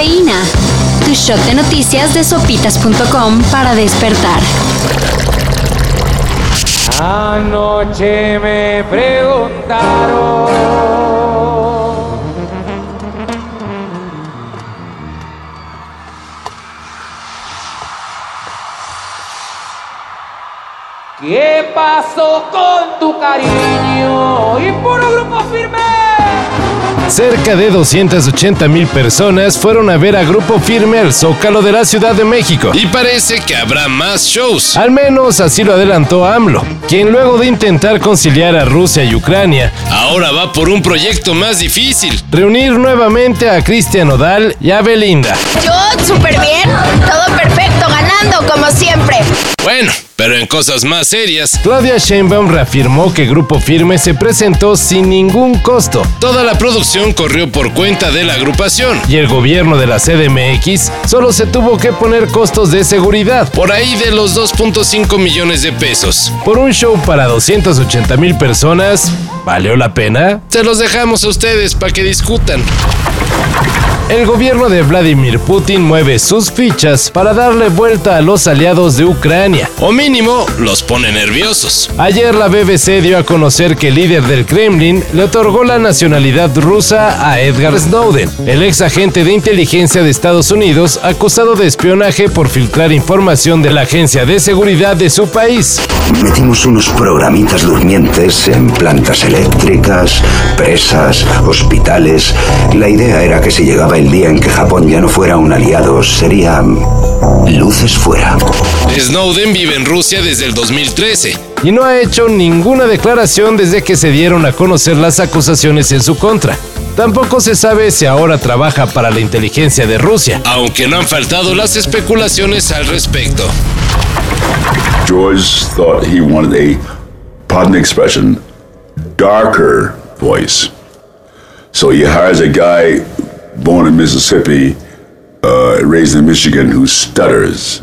Tu shot de noticias de sopitas.com para despertar. Anoche me preguntaron. ¿Qué pasó con tu cariño? Y puro grupo firme. Cerca de 280 mil personas fueron a ver a Grupo Firme al Zócalo de la Ciudad de México. Y parece que habrá más shows. Al menos así lo adelantó AMLO, quien luego de intentar conciliar a Rusia y Ucrania, ahora va por un proyecto más difícil. Reunir nuevamente a Cristian Odal y a Belinda. Yo súper bien, todo perfecto, ganando como siempre. Bueno, pero en cosas más serias, Claudia Sheinbaum reafirmó que Grupo Firme se presentó sin ningún costo. Toda la producción corrió por cuenta de la agrupación y el gobierno de la CDMX solo se tuvo que poner costos de seguridad, por ahí de los 2.5 millones de pesos. Por un show para 280 mil personas, ¿valió la pena? Se los dejamos a ustedes para que discutan. El gobierno de Vladimir Putin mueve sus fichas para darle vuelta a los aliados de Ucrania, o mínimo los pone nerviosos. Ayer la BBC dio a conocer que el líder del Kremlin le otorgó la nacionalidad rusa a Edgar Snowden, el ex agente de inteligencia de Estados Unidos acusado de espionaje por filtrar información de la agencia de seguridad de su país. Metimos unos programitas durmientes en plantas eléctricas, presas, hospitales. La idea era que si llegaba el día en que Japón ya no fuera un aliado, sería luces fuera. Snowden vive en Rusia desde el 2013 y no ha hecho ninguna declaración desde que se dieron a conocer las acusaciones en su contra. Tampoco se sabe si ahora trabaja para la inteligencia de Rusia, aunque no han faltado las especulaciones al respecto. George thought he wanted a, pardon the expression, darker voice. So he hires a guy born in Mississippi, uh, raised in Michigan, who stutters.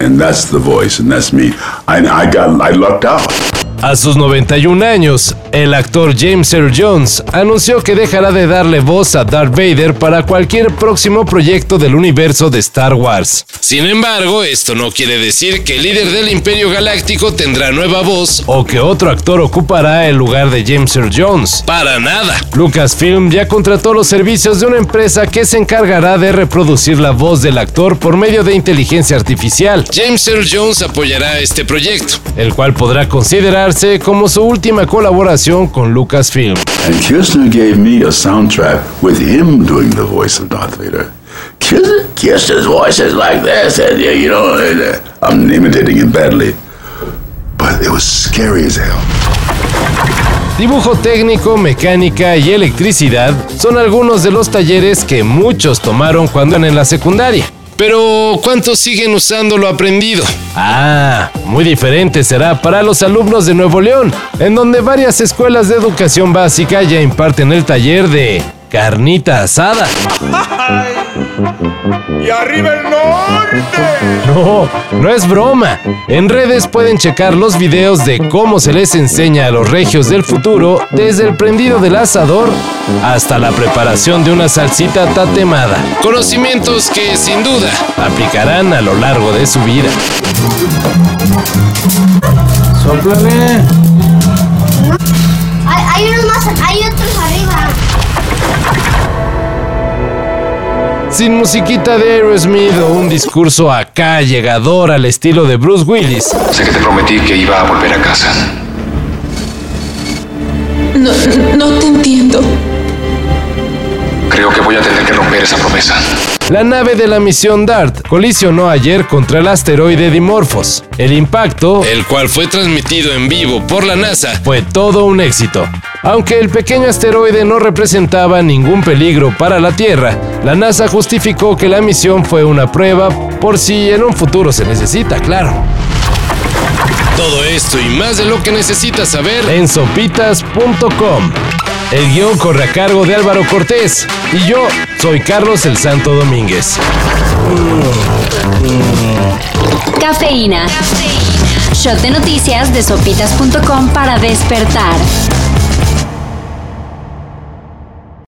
And that's the voice, and that's me. I, I got, I lucked out. A sus 91 años, el actor James Earl Jones anunció que dejará de darle voz a Darth Vader para cualquier próximo proyecto del universo de Star Wars. Sin embargo, esto no quiere decir que el líder del Imperio Galáctico tendrá nueva voz o que otro actor ocupará el lugar de James Earl Jones. Para nada. Lucasfilm ya contrató los servicios de una empresa que se encargará de reproducir la voz del actor por medio de inteligencia artificial. James Earl Jones apoyará este proyecto, el cual podrá considerarse como su última colaboración con Lucasfilm. And Kirsten gave me a soundtrack with him doing the voice of Darth Vader. Kirsten, Kirsten's voice is like this, and you know, uh, I'm imitating him badly. But it was scary as hell. Dibujo técnico, mecánica y electricidad son algunos de los talleres que muchos tomaron cuando en la secundaria. Pero, ¿cuántos siguen usando lo aprendido? Ah, muy diferente será para los alumnos de Nuevo León, en donde varias escuelas de educación básica ya imparten el taller de carnita asada. ¡Y arriba el norte! No, no es broma. En redes pueden checar los videos de cómo se les enseña a los regios del futuro desde el prendido del asador hasta la preparación de una salsita tatemada. Conocimientos que sin duda aplicarán a lo largo de su vida. ¡Sóplale! Hay, hay unos más, hay otros arriba. Sin musiquita de Aerosmith o un discurso acá llegador al estilo de Bruce Willis, Sé que te prometí que iba a volver a casa. No, no te entiendo. Creo que voy a tener que romper esa promesa. la nave de la misión DART colisionó ayer contra el asteroide Dimorphos. El impacto, el cual fue transmitido en vivo por la NASA, fue todo un éxito. Aunque el pequeño asteroide no representaba ningún peligro para la Tierra, la NASA justificó que la misión fue una prueba por si en un futuro se necesita, claro. Todo esto y más de lo que necesitas saber en sopitas.com. El guion corre a cargo de Álvaro Cortés y yo soy Carlos el Santo Domínguez. Cafeína. Shot de noticias de sopitas.com para despertar.